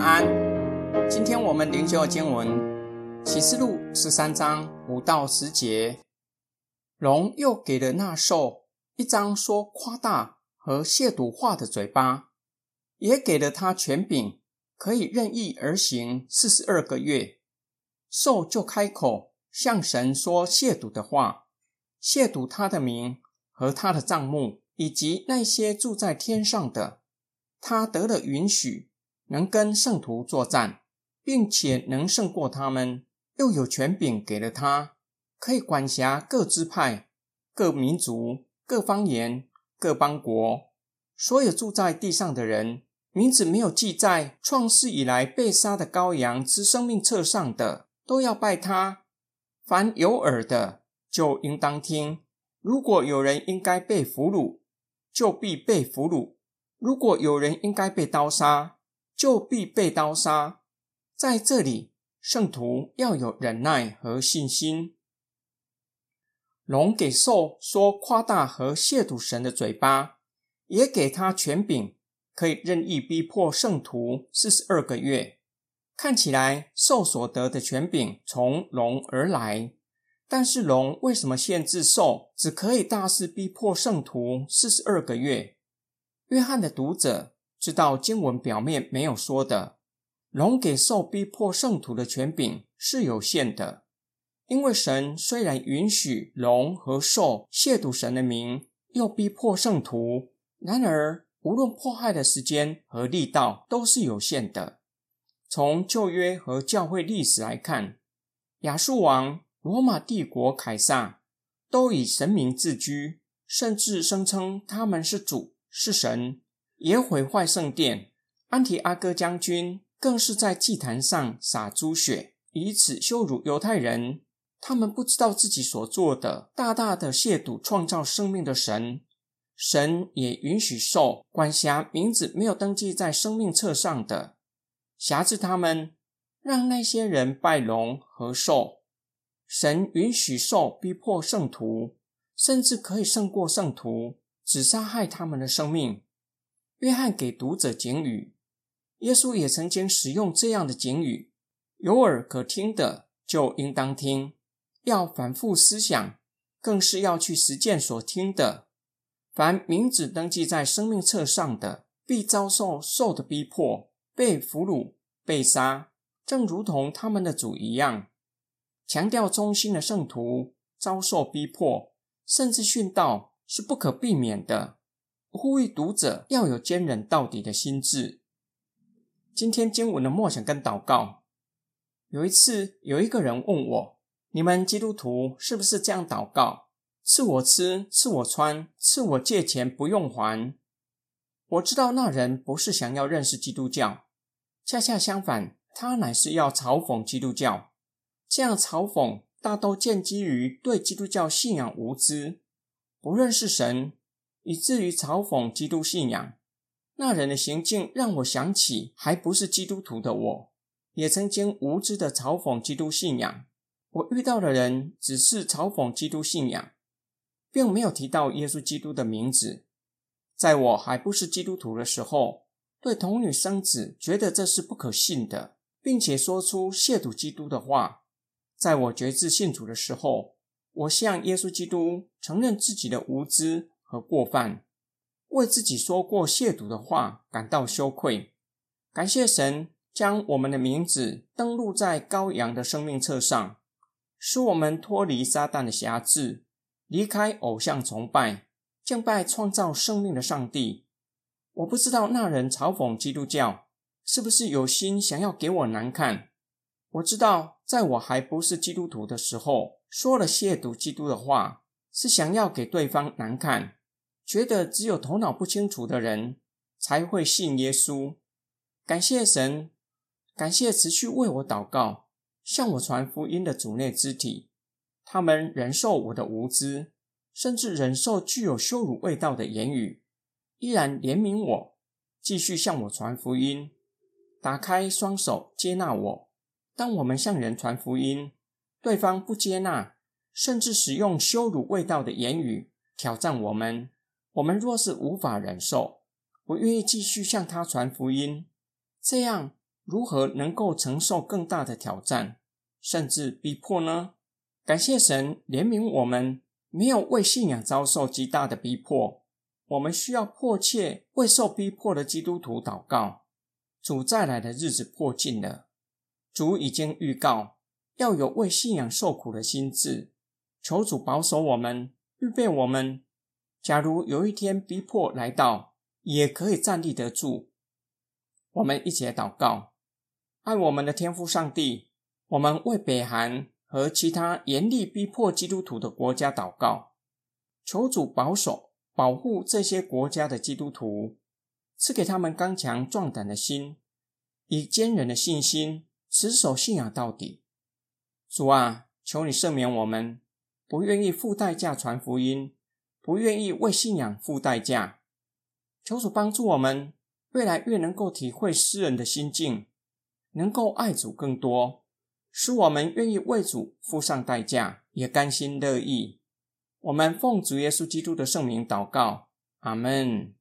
安。今天我们灵修经文《启示录》十三章五到十节。龙又给了那兽一张说夸大和亵渎话的嘴巴，也给了他权柄，可以任意而行四十二个月。兽就开口向神说亵渎的话，亵渎他的名和他的帐幕，以及那些住在天上的。他得了允许，能跟圣徒作战，并且能胜过他们，又有权柄给了他，可以管辖各支派、各民族、各方言、各邦国，所有住在地上的人，名字没有记在创世以来被杀的羔羊之生命册上的，都要拜他。凡有耳的，就应当听。如果有人应该被俘虏，就必被俘虏。如果有人应该被刀杀，就必被刀杀。在这里，圣徒要有忍耐和信心。龙给兽说夸大和亵渎神的嘴巴，也给他权柄，可以任意逼迫圣徒四十二个月。看起来兽所得的权柄从龙而来，但是龙为什么限制兽只可以大肆逼迫圣徒四十二个月？约翰的读者知道经文表面没有说的，龙给受逼迫圣徒的权柄是有限的，因为神虽然允许龙和兽亵渎神的名，又逼迫圣徒，然而无论迫害的时间和力道都是有限的。从旧约和教会历史来看，亚述王、罗马帝国凯撒都以神明自居，甚至声称他们是主。是神也毁坏圣殿，安提阿哥将军更是在祭坛上洒猪血，以此羞辱犹太人。他们不知道自己所做的，大大的亵渎创造生命的神。神也允许兽管辖名字没有登记在生命册上的，辖制他们，让那些人拜龙和兽。神允许兽逼迫圣徒，甚至可以胜过圣徒。只杀害他们的生命。约翰给读者警语，耶稣也曾经使用这样的警语：有耳可听的就应当听，要反复思想，更是要去实践所听的。凡名字登记在生命册上的，必遭受受的逼迫，被俘虏、被杀，正如同他们的主一样。强调忠心的圣徒遭受逼迫，甚至殉道。是不可避免的。呼吁读者要有坚忍到底的心智。今天经文的默想跟祷告。有一次，有一个人问我：“你们基督徒是不是这样祷告？赐我吃，赐我穿，赐我借钱不用还？”我知道那人不是想要认识基督教，恰恰相反，他乃是要嘲讽基督教。这样嘲讽大都建基于对基督教信仰无知。不认识神，以至于嘲讽基督信仰，那人的行径让我想起还不是基督徒的我，也曾经无知的嘲讽基督信仰。我遇到的人只是嘲讽基督信仰，并没有提到耶稣基督的名字。在我还不是基督徒的时候，对童女生子觉得这是不可信的，并且说出亵渎基督的话。在我决志信主的时候。我向耶稣基督承认自己的无知和过犯，为自己说过亵渎的话感到羞愧。感谢神将我们的名字登录在羔羊的生命册上，使我们脱离撒旦的辖制，离开偶像崇拜，敬拜创造生命的上帝。我不知道那人嘲讽基督教是不是有心想要给我难看。我知道，在我还不是基督徒的时候。说了亵渎基督的话，是想要给对方难看，觉得只有头脑不清楚的人才会信耶稣。感谢神，感谢持续为我祷告、向我传福音的主内肢体，他们忍受我的无知，甚至忍受具有羞辱味道的言语，依然怜悯我，继续向我传福音，打开双手接纳我。当我们向人传福音。对方不接纳，甚至使用羞辱味道的言语挑战我们。我们若是无法忍受，不愿意继续向他传福音，这样如何能够承受更大的挑战，甚至逼迫呢？感谢神怜悯我们，没有为信仰遭受极大的逼迫。我们需要迫切为受逼迫的基督徒祷告。主再来的日子迫近了，主已经预告要有为信仰受苦的心智。求主保守我们，预备我们。假如有一天逼迫来到，也可以站立得住。我们一起来祷告：爱我们的天父上帝，我们为北韩和其他严厉逼迫基督徒的国家祷告，求主保守、保护这些国家的基督徒，赐给他们刚强壮胆的心，以坚韧的信心持守信仰到底。主啊，求你赦免我们。不愿意付代价传福音，不愿意为信仰付代价。求主帮助我们，越来越能够体会诗人的心境，能够爱主更多，使我们愿意为主付上代价，也甘心乐意。我们奉主耶稣基督的圣名祷告，阿门。